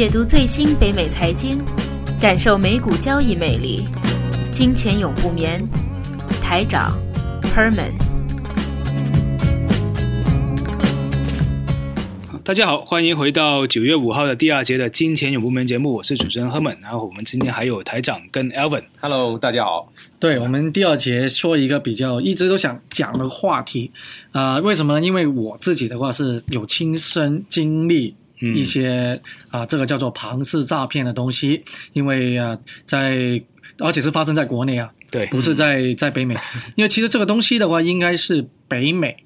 解读最新北美财经，感受美股交易魅力。金钱永不眠，台长 Herman。大家好，欢迎回到九月五号的第二节的金钱永不眠节目，我是主持人 Herman，然后我们今天还有台长跟 Alvin。Hello，大家好。对我们第二节说一个比较一直都想讲的话题，啊、为什么呢？因为我自己的话是有亲身经历嗯一些啊、这个叫做庞氏诈骗的东西，因为啊、在而且是发生在国内啊，对，不是在在北美，因为其实这个东西的话，应该是北美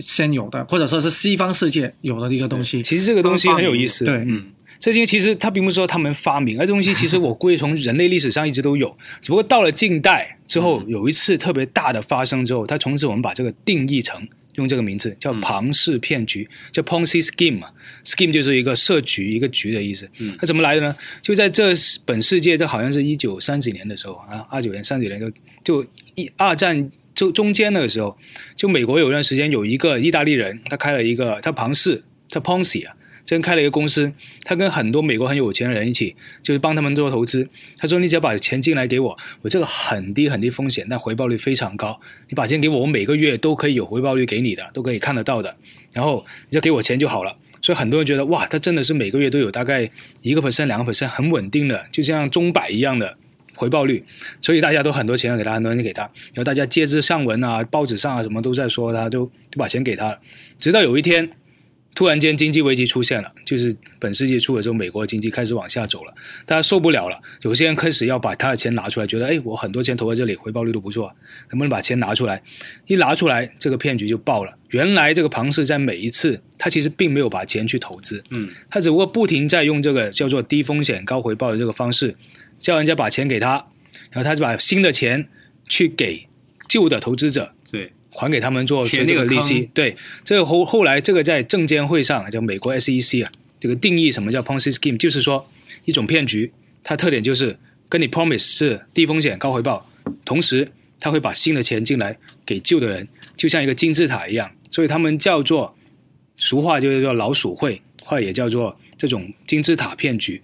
先有的，或者说是西方世界有的一个东西。其实这个东西很有意思。对嗯，这些其实它并不是说他们发明，而这东西其实我估计从人类历史上一直都有，只不过到了近代之后，有一次特别大的发生之后，它从此我们把这个定义成。用这个名字叫庞氏骗局，叫 Ponzi scheme 嘛，scheme 就是一个设局、一个局的意思。嗯它怎么来的呢？就在这本世界，这好像是一九三几年的时候啊，二九年、三九年就就一二战就中间那个时候，就美国有段时间有一个意大利人，他开了一个他庞氏，他 Ponzi 啊，真开了一个公司，他跟很多美国很有钱的人一起，就是帮他们做投资。他说：“你只要把钱进来给我，我这个很低很低风险，但回报率非常高。你把钱给我，我每个月都可以有回报率给你的，都可以看得到的。然后你就给我钱就好了。”所以很多人觉得哇，他真的是每个月都有大概一个 percent、两个 percent 很稳定的，就像钟摆一样的回报率。所以大家都很多钱给他，很多人给他，然后大家接之上文啊，报纸上啊什么都在说他，就就把钱给他了。直到有一天，突然间经济危机出现了，就是本世纪初的时候，美国经济开始往下走了，大家受不了了，有些人开始要把他的钱拿出来，觉得哎，我很多钱投在这里，回报率都不错，能不能把钱拿出来？一拿出来，这个骗局就爆了。原来这个庞氏在每一次，他其实并没有把钱去投资，嗯，他只不过不停在用这个叫做低风险高回报的这个方式，叫人家把钱给他，然后他就把新的钱去给旧的投资者，对，还给他们做填那个这个利息。对，这个后后来这个在证监会上叫美国 SEC 啊，这个定义什么叫 Ponzi scheme，就是说一种骗局，它特点就是跟你 promise 是低风险高回报，同时他会把新的钱进来给旧的人，就像一个金字塔一样，所以他们叫做俗话就是叫老鼠会，或者也叫做这种金字塔骗局。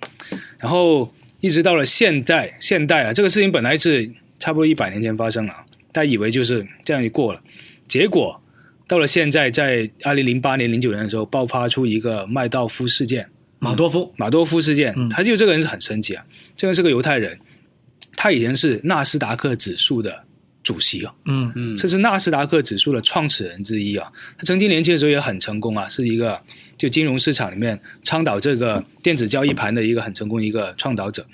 然后一直到了现在，现代啊，这个事情本来是差不多一百年前发生了，大家以为就是这样就过了，结果到了现在，在二零零八年、零九年的时候，爆发出一个麦道夫事件，马多夫，马多夫事件，嗯。他就这个人是很神奇啊，这个是个犹太人，他以前是纳斯达克指数的主席啊，嗯。嗯。这是纳斯达克指数的创始人之一啊。他曾经年轻的时候也很成功啊，是一个就金融市场里面倡导这个电子交易盘的一个很成功一个倡导者，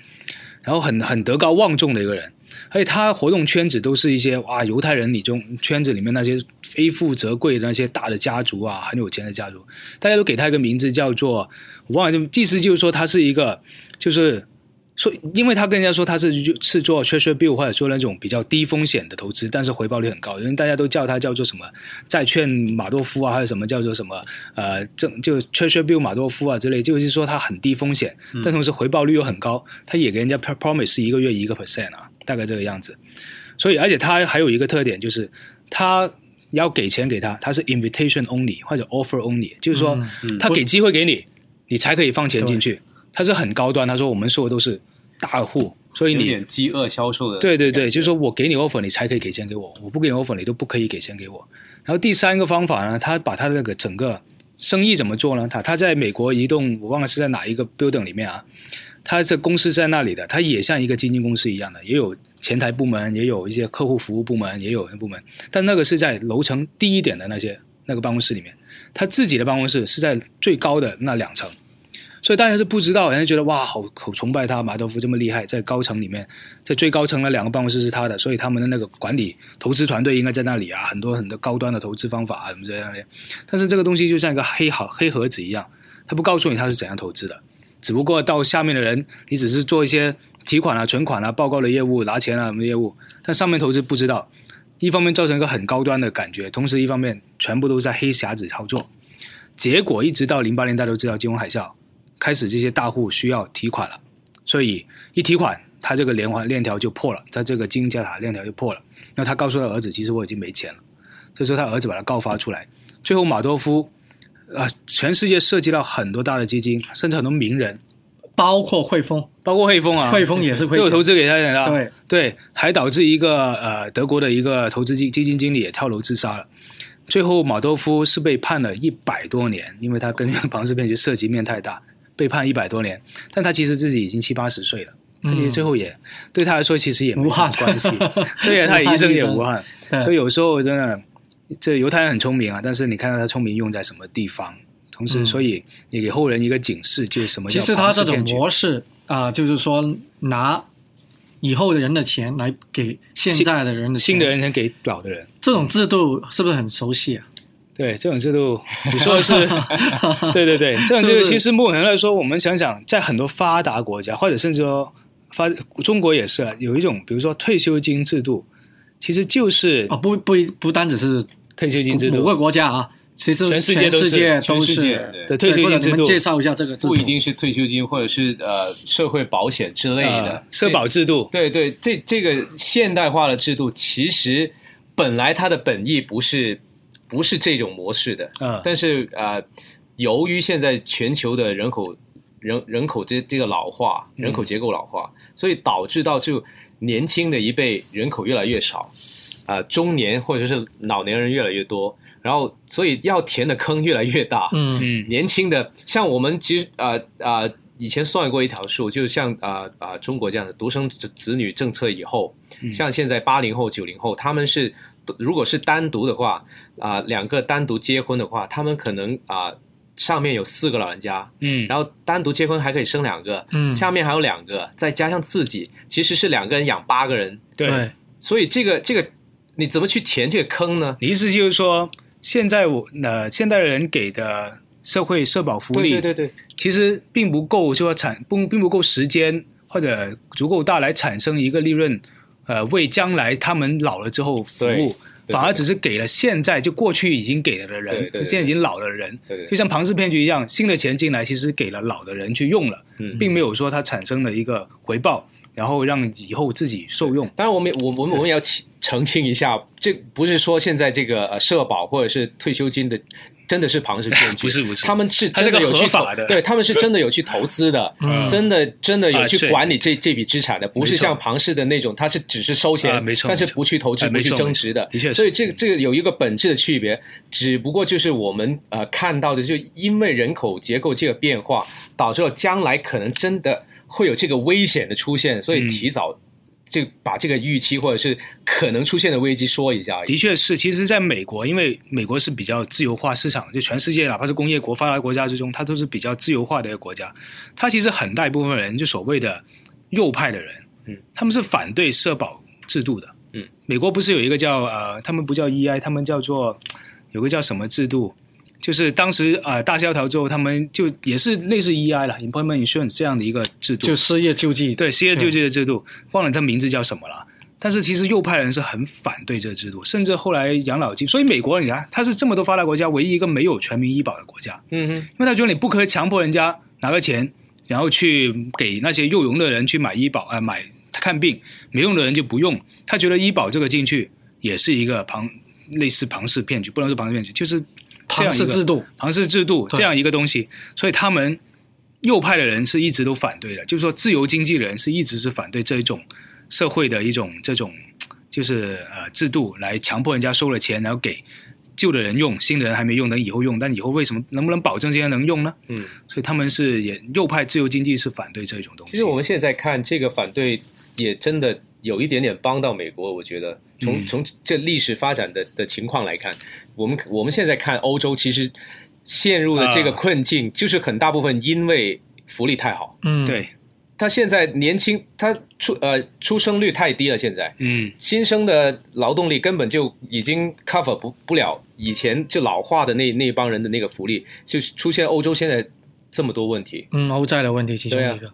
然后很很德高望重的一个人。而且他活动圈子都是一些哇犹太人里中圈子里面那些非富则贵的那些大的家族啊，很有钱的家族，大家都给他一个名字叫做我忘了，就意思就是说他是一个就是说，因为他跟人家说他是是做 treasury bill 或者做那种比较低风险的投资，但是回报率很高，因为大家都叫他叫做什么债券马多夫啊，还有什么叫做什么呃正就 treasury bill 马多夫啊之类，就是说他很低风险，但同时回报率又很高，他也给人家 promise 是一个月一个 percent 啊，大概这个样子。所以，而且他还有一个特点就是他。要给钱给他，他是 invitation only 或者 offer only，就是说嗯他给机会给你，你才可以放钱进去。他是很高端，他说我们说的都是大户，所以有你点饥饿销售的。对对对，就是说我给你 offer，你才可以给钱给我，我不给你 offer，你都不可以给钱给我。然后第三个方法呢，他把他的那个整个生意怎么做呢？他他在美国移动，我忘了是在哪一个 building 里面啊，他这公司在那里的，他也像一个基金公司一样的，也有前台部门，也有一些客户服务部门，也有部门，但那个是在楼层低一点的那些那个办公室里面，他自己的办公室是在最高的那两层。所以大家是不知道，人家觉得哇，好好崇拜他，马多夫这么厉害，在高层里面，在最高层的两个办公室是他的，所以他们的那个管理投资团队应该在那里啊，很多很多高端的投资方法啊什么这样的。但是这个东西就像一个黑盒黑盒子一样，他不告诉你他是怎样投资的，只不过到下面的人，你只是做一些提款啊、存款啊、报告的业务、拿钱啊什么业务，但上面投资不知道。一方面造成一个很高端的感觉，同时一方面全部都在黑匣子操作。结果一直到零八年，大家都知道金融海啸开始，这些大户需要提款了，所以一提款，他这个连环链条就破了，在这个金字塔链条就破了。那他告诉他儿子，其实我已经没钱了。这时候他儿子把他告发出来，最后马多夫啊、全世界涉及到很多大的基金，甚至很多名人，包括汇丰，包括汇丰啊，汇丰也是亏钱。有投资给他的，对对，还导致一个呃德国的一个投资基基金经理也跳楼自杀了。最后马多夫是被判了一百多年，因为他跟庞氏骗局涉及面太大，被判一百多年。但他其实自己已经七八十岁了，他其实最后也、对他来说其实也没无憾关系。对呀，他一生也无憾。对所以有时候真的，这犹太人很聪明啊，但是你看到他聪明用在什么地方，同时，嗯所以也给后人一个警示，就是什么叫其实他这种模式啊、就是说拿以后的人的钱来给现在的人的钱新的人能给老的人。这种制度是不是很熟悉啊？对这种制度，你说的是，对对对，这种制度其实某种程度来说，我们想想，在很多发达国家，或者甚至说发中国也是啊有一种，比如说退休金制度，其实就是哦，不不不单只是退休金制度，五个，国家啊，其实全世界都是世界都全世界是。对的退休金制度，们介绍一下这个制度，不一定是退休金或者是呃社会保险之类的、呃社保制度，对对，这这个现代化的制度，其实本来它的本意不是不是这种模式的，嗯。但是呃，由于现在全球的人口人人口这这个老化，嗯。人口结构老化，所以导致到就年轻的一辈人口越来越少，啊、中年或者是老年人越来越多，然后所以要填的坑越来越大，嗯。嗯。年轻的，像我们其实啊啊、以前算过一条数，就像啊啊、中国这样的独生子子女政策以后，嗯。像现在八零后、九零后，他们是如果是单独的话啊、两个单独结婚的话，他们可能啊、上面有四个老人家，嗯，然后单独结婚还可以生两个，嗯。下面还有两个，再加上自己，其实是两个人养八个人，对，所以这个这个你怎么去填这个坑呢？你意思就是说，现在我呃现代人给的社会社保福利，对对对对，其实并不够，就说产不并不够时间或者足够大来产生一个利润，呃，为将来他们老了之后服务，反而只是给了现在就过去已经给了的人，对对对现在已经老了的人，就像庞氏骗局一样，新的钱进来，其实给了老的人去用了，嗯并没有说它产生了一个回报，然后让以后自己受用。当然，我们我我们我们也要澄澄清一下，这不是说现在这个呃社保或者是退休金的真的是庞氏骗局，不是不是。他们是真的有去对，他们是真的有去投资的，嗯。真的真的有去管理这这笔资产的，不是像庞氏的那种，他是只是收钱，但是不去投资、啊不去增值的，的确是。所以这个这个有一个本质的区别，只不过就是我们呃看到的，就因为人口结构这个变化，导致了将来可能真的会有这个危险的出现，所以嗯。提早。就把这个预期或者是可能出现的危机说一下而已。的确是，其实在美国，因为美国是比较自由化市场，就全世界哪怕是工业国发达国家之中，它都是比较自由化的一个国家。它其实很大一部分人，就所谓的右派的人，嗯，他们是反对社保制度的，嗯，美国不是有一个叫呃，他们不叫 EI，他们叫做有个叫什么制度？就是当时呃大萧条之后，他们就也是类似 EI 了，Employment Insurance 这样的一个制度，就失业救济，对失业救济的制度，忘了它名字叫什么了。但是其实右派人是很反对这个制度，甚至后来养老金。所以美国你看，它是这么多发达国家唯一一个没有全民医保的国家，嗯哼，因为他觉得你不可以强迫人家拿个钱，然后去给那些有用的人去买医保啊、呃买看病，没用的人就不用。他觉得医保这个进去也是一个庞类似庞氏骗局，不能说庞氏骗局，就是这庞氏制度，庞氏制度这样一个东西，所以他们右派的人是一直都反对的，就是说自由经济人是一直是反对这一种社会的一种这种就是呃制度来强迫人家收了钱，然后给旧的人用，新的人还没用，等以后用，但以后为什么能不能保证这些能用呢？嗯，所以他们是也右派自由经济是反对这种东西。其实我们现在看这个反对，也真的有一点点帮到美国。我觉得从、嗯。从这历史发展的的情况来看，我们我们现在看欧洲，其实陷入的这个啊。困境，就是很大部分因为福利太好。嗯，对，他现在年轻，他出呃出生率太低了，现在嗯。新生的劳动力根本就已经 cover 不不了以前就老化的那那帮人的那个福利，就出现欧洲现在这么多问题。嗯，欧债的问题其中一个。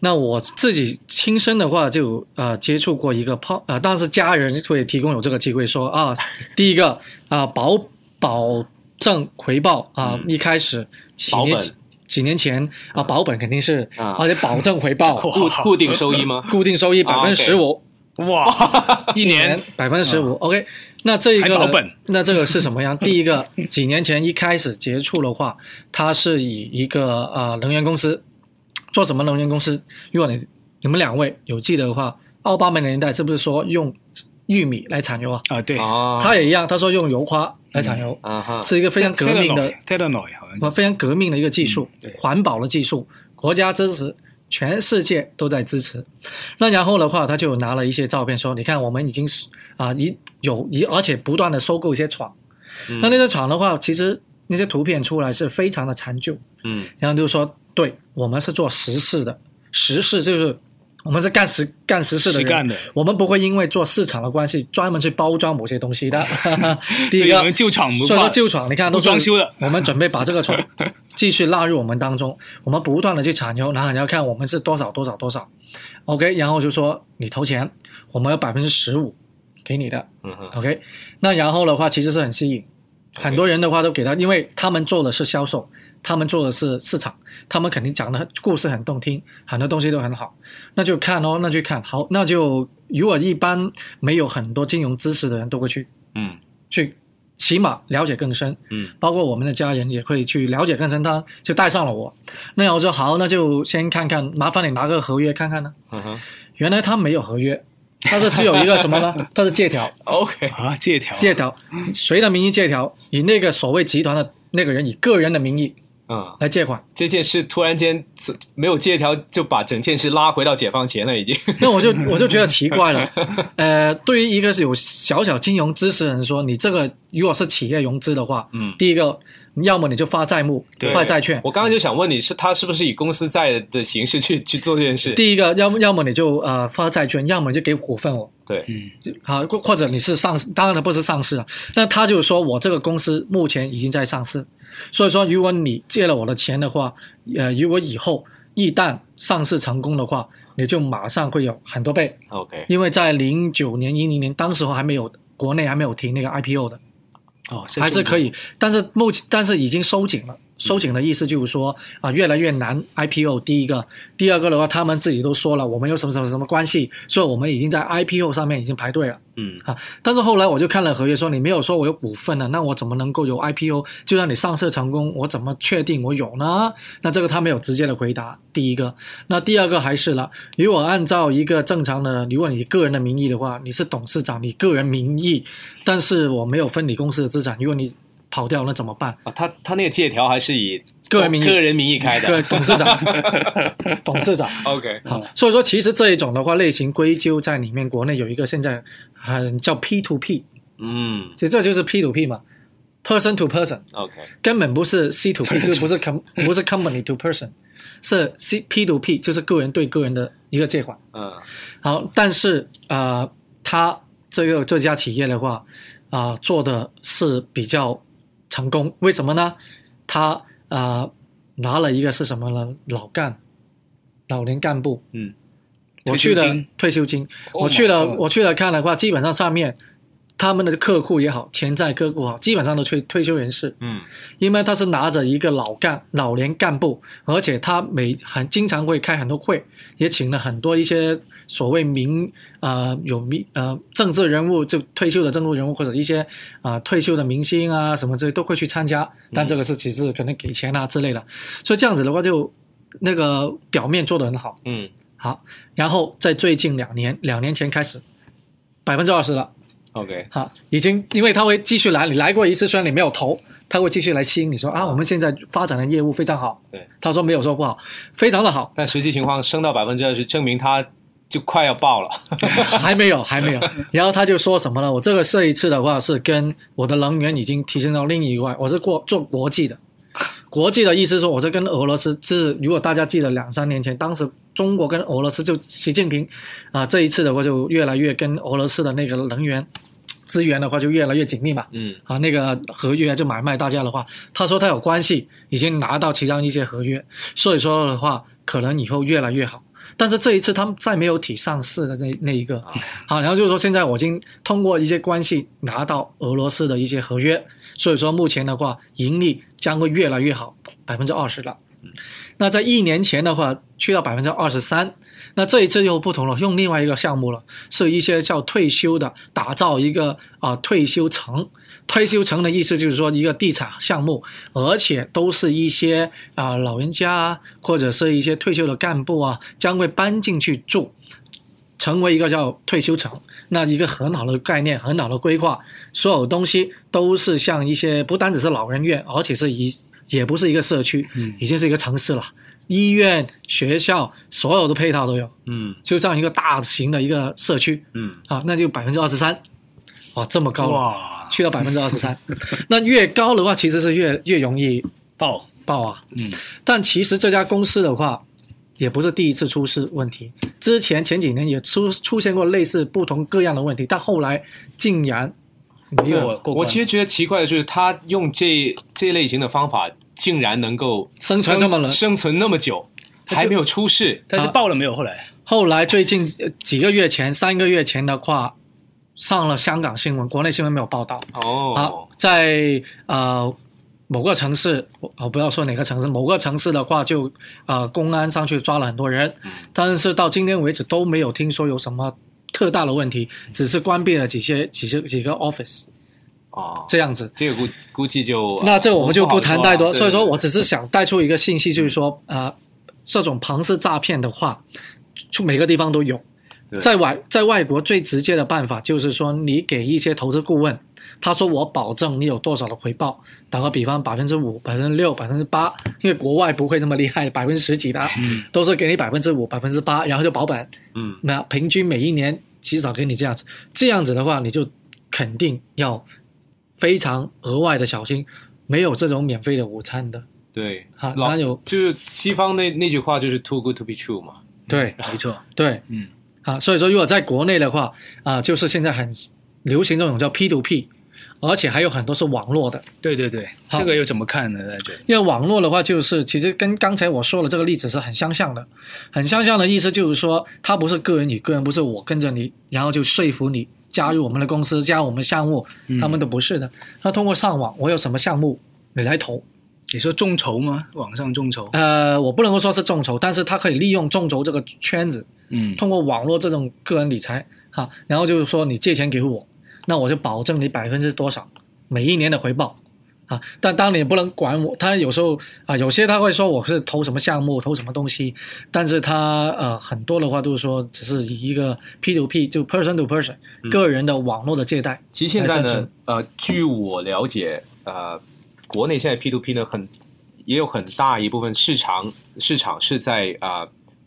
那我自己亲身的话就呃接触过一个泡呃，但是家人会提供有这个机会说啊，第一个啊、保保证回报啊、嗯一开始几年几年前啊、保本肯定是啊而且保证回报 固 固定收益吗？固定收益百啊分之十五，哇，一年百分之十五。OK，那这一个 那这个是什么样？第一个，几年前一开始接触的话，它是以一个呃能源公司做什么能源公司？如果你你们两位有记得的话，奥巴马年代是不是说用玉米来产油啊？啊，对，啊，他也一样，他说用油花来产油，啊哈，是一个非常革命的 e e 非常革命的一个技术环保的技术，国家支持，全世界都在支持。那然后的话，他就拿了一些照片说，你看我们已经是啊一有一而且不断的收购一些厂，嗯。那那些厂的话，其实那些图片出来是非常的残旧，嗯。然后就说，对我们是做实事的，实事就是我们是干实干实事的人，干的，我们不会因为做市场的关系专门去包装某些东西的。第一个旧厂不所以说旧厂，你看都装修的，我们准备把这个厂 继续纳入我们当中，我们不断的去产油，然后你要看我们是多少多少多少，OK，然后就说你投钱，我们有百分之十五给你的。嗯哼，，OK，那然后的话其实是很吸引，很多人的话都给他，因为他们做的是销售，他们做的是市场，他们肯定讲的故事很动听，很多东西都很好，那就看哦，那就看。好，那就如果一般没有很多金融知识的人都会去嗯。去起码了解更深，嗯。包括我们的家人也会去了解更深，他就带上了我。那我说好，那就先看看，麻烦你拿个合约看看呢。嗯哼。原来他没有合约，他是只有一个什么呢？他是借条，，OK，啊，借条，借条，谁的名义借条？以那个所谓集团的那个人以个人的名义嗯，来借款。这件事突然间没有借条，就把整件事拉回到解放前了，已经。那我就 我就觉得奇怪了，呃，对于一个是有小小金融知识的人说，你这个如果是企业融资的话，嗯，第一个，要么你就发债务，对发债券，我刚刚就想问你是他是不是以公司债的形式去去做这件事？第一个，要么要么你就呃发债券，要么你就给股份我。对，嗯，就好，或或者你是上市，当然它不是上市啊，但他就是说我这个公司目前已经在上市，所以说如果你借了我的钱的话，呃，如果以后一旦上市成功的话，你就马上会有很多倍，OK，因为在零九年、一零年，当时候还没有国内还没有提那个 IPO 的，哦，还是可以，但是目前但是已经收紧了。收紧的意思就是说啊，越来越难 IPO。第一个，第二个的话，他们自己都说了，我们有什么什么什么关系，所以我们已经在 IPO 上面已经排队了。嗯啊，但是后来我就看了合约，说你没有说我有股份呢，那我怎么能够有 IPO？就算你上市成功，我怎么确定我有呢？那这个他没有直接的回答。第一个，那第二个还是了，如果按照一个正常的，如果你个人的名义的话，你是董事长，你个人名义，但是我没有分你公司的资产，如果你跑掉，那怎么办？啊，他他那个借条还是以个人名义个人名义开的对，董事长，董事长。OK，好，所以说其实这一种的话，类型归咎在里面，国内有一个现在很叫 P to P，嗯其实这就是 P to P 嘛，person to person。，OK，根本不是 C to P，就是不是 com 不是 company to person，是 C P to P，就是个人对个人的一个借款。嗯好，但是呃，他这个这家企业的话，啊、做的是比较成功，为什么呢？他呃拿了一个是什么呢？老干，老年干部，嗯，我去了退休金，Oh 我去了我去了看的话，基本上上面他们的客户也好，潜在客户好，基本上都退退休人士。嗯因为他是拿着一个老干老年干部，而且他每很经常会开很多会，也请了很多一些所谓名呃有名呃政治人物，就退休的政治人物或者一些啊、呃退休的明星啊什么之类都会去参加，但这个是只是可能给钱啊之类的，所以这样子的话就那个表面做得很好，嗯好，然后在最近两年两年前开始百分之二十了。，OK，好，已经因为他会继续来，你来过一次，虽然你没有投，他会继续来吸引你说啊，我们现在发展的业务非常好。对，他说没有说不好，非常的好，但实际情况升到百分之二十，证明他就快要爆了。还没有，还没有。然后他就说什么呢？我这个这一次的话是跟我的能源已经提升到另一块，我是过做国际的。国际的意思说，我在跟俄罗斯，是如果大家记得两三年前，当时中国跟俄罗斯就习近平啊、这一次的话就越来越跟俄罗斯的那个能源资源的话就越来越紧密嘛。嗯啊，那个合约就买卖大家的话，他说他有关系，已经拿到其中一些合约，所以说的话，可能以后越来越好。但是这一次他们再没有提上市的那那一个，好，然后就是说现在我已经通过一些关系拿到俄罗斯的一些合约，所以说目前的话盈利将会越来越好，百分之二十了。那在一年前的话，去到百分之二十三。那这一次又不同了，用另外一个项目了，是一些叫退休的，打造一个啊、退休城。退休城的意思就是说一个地产项目，而且都是一些啊、老人家啊，或者是一些退休的干部啊，将会搬进去住，成为一个叫退休城。那一个很好的概念，很好的规划，所有东西都是像一些不单只是老人院，而且是一也不是一个社区，嗯。已经是一个城市了。医院、学校，所有的配套都有，嗯。就这样一个大型的一个社区。嗯。啊，那就百分之二十三，哇，这么高了，哇，去到百分之二十三，那越高的话，其实是越越容易爆，爆啊。嗯但其实这家公司的话，也不是第一次出事问题，之前前几年也出出现过类似不同各样的问题，但后来竟然没有过关我其实觉得奇怪的就是，他用这这类型的方法，竟然能够生存这么了生存那么久，还没有出事。但是爆了没有？后来后来最近呃几个月前、三个月前的话，上了香港新闻，国内新闻没有报道。啊哦，，在呃某个城市，我我不要说哪个城市，某个城市的话就呃公安上去抓了很多人，嗯。但是到今天为止都没有听说有什么特大的问题，只是关闭了几些几些几个 office 哦，这样子。这个估估计就那这我们就不谈太多，啊所以说我只是想带出一个信息，就是说呃这种庞氏诈骗的话，就每个地方都有。对。在外在外国最直接的办法就是说，你给一些投资顾问，他说我保证你有多少的回报，打个比方，百分之五、百分之六、百分之八，因为国外不会这么厉害，百分之十几的，嗯都是给你百分之五、百分之八，然后就保本。嗯。那平均每一年至少给你这样子，这样子的话，你就肯定要非常额外的小心，没有这种免费的午餐的。对，啊老哪有？就是西方那那句话就是 too good to be true 嘛。对。没错，对，嗯啊，所以说如果在国内的话，啊，就是现在很流行这种叫 P to P，而且还有很多是网络的。对对对，好这个又怎么看呢？在这，因为网络的话，就是其实跟刚才我说的这个例子是很相像的，很相像的意思就是说，它不是个人与个人，不是我跟着你，然后就说服你加入我们的公司，加入我们项目，嗯他们都不是的。他通过上网，我有什么项目，你来投。你说众筹吗？网上众筹，呃，我不能够说是众筹，但是他可以利用众筹这个圈子，嗯通过网络这种个人理财哈，然后就是说你借钱给我，那我就保证你百分之多少每一年的回报啊。但当然你也不能管我，他有时候啊，有些他会说我是投什么项目，投什么东西，但是他呃很多的话都是说只是以一个 P to P 就 person to person、个人的网络的借贷。其实现在呢呃，据我了解，呃，国内现在 P to P 呢，很也有很大一部分市场市场是在啊、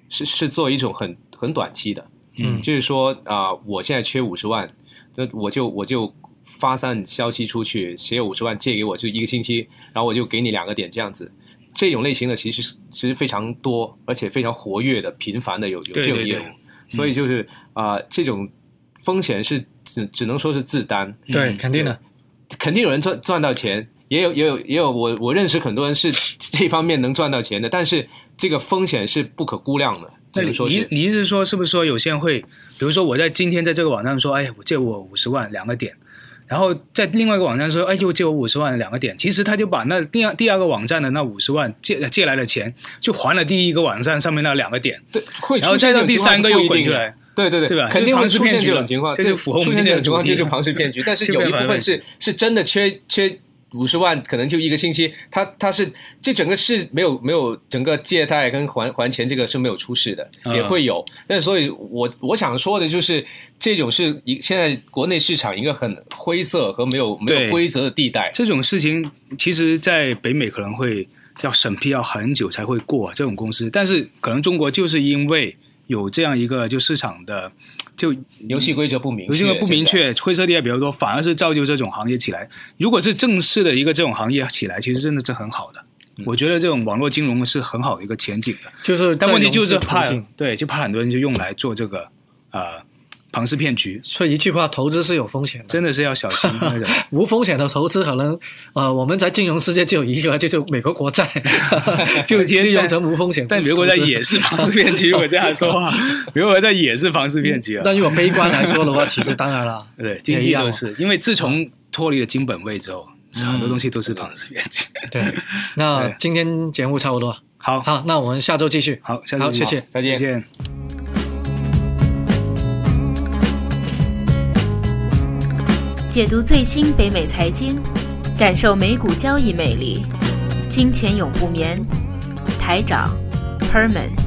是是做一种很很短期的，嗯就是说啊、我现在缺五十万，那我就我就发散消息出去，谁有五十万借给我，就一个星期，然后我就给你两个点这样子。这种类型的其实其实非常多，而且非常活跃的、频繁的有有这种业务对，所以就是啊、这种风险是只只能说是自担，对，嗯肯定的。肯定有人赚赚到钱，也有也有也有我我认识很多人是这方面能赚到钱的，但是这个风险是不可估量的，只那你说你你意思是说，是不是说有些人会，比如说我在今天在这个网站说，哎，我借我五十万两个点，然后在另外一个网站说，哎，又借我五十万两个点，其实他就把那第二第二个网站的那五十万借借来的钱，就还了第一个网站上面那两个点，对会然后再到第三个又滚出来，对对对，是吧肯定会出现这种情况，这就符合我们今天的主题就是庞氏骗局。但是有一部分是是真的缺缺五十万，可能就一个星期，他他是这整个是没有没有整个借贷跟还还钱这个是没有出事的，啊也会有。但所以我我想说的就是，这种是一现在国内市场一个很灰色和没有没有规则的地带。这种事情其实，在北美可能会要审批要很久才会过这种公司，但是可能中国就是因为有这样一个就市场的就游戏规则不明确，游戏规则不明确，灰色地带比较多，反而是造就这种行业起来。如果是正式的一个这种行业起来，其实真的是很好的。我觉得这种网络金融是很好的一个前景的，就是但问题就是怕对，就怕很多人就用来做这个呃庞氏骗局，所以一句话，投资是有风险的。真的是要小心 那种。无风险的投资，可能呃，我们在金融世界就有一个，就是美国国债，就利用成无风险。但美国在也是庞氏骗局，如果这样说话，美国在也是庞氏骗局啊。但如果悲观来说的话，其实当然了，对，经济都是，因为自从脱离了金本位之后，很多东西都是庞氏骗局。对。那今天节目差不多，好，好，那我们下周继续。好，下周谢谢。再见再见。解读最新北美财经，感受美股交易魅力。金钱永不眠，台长 Herman。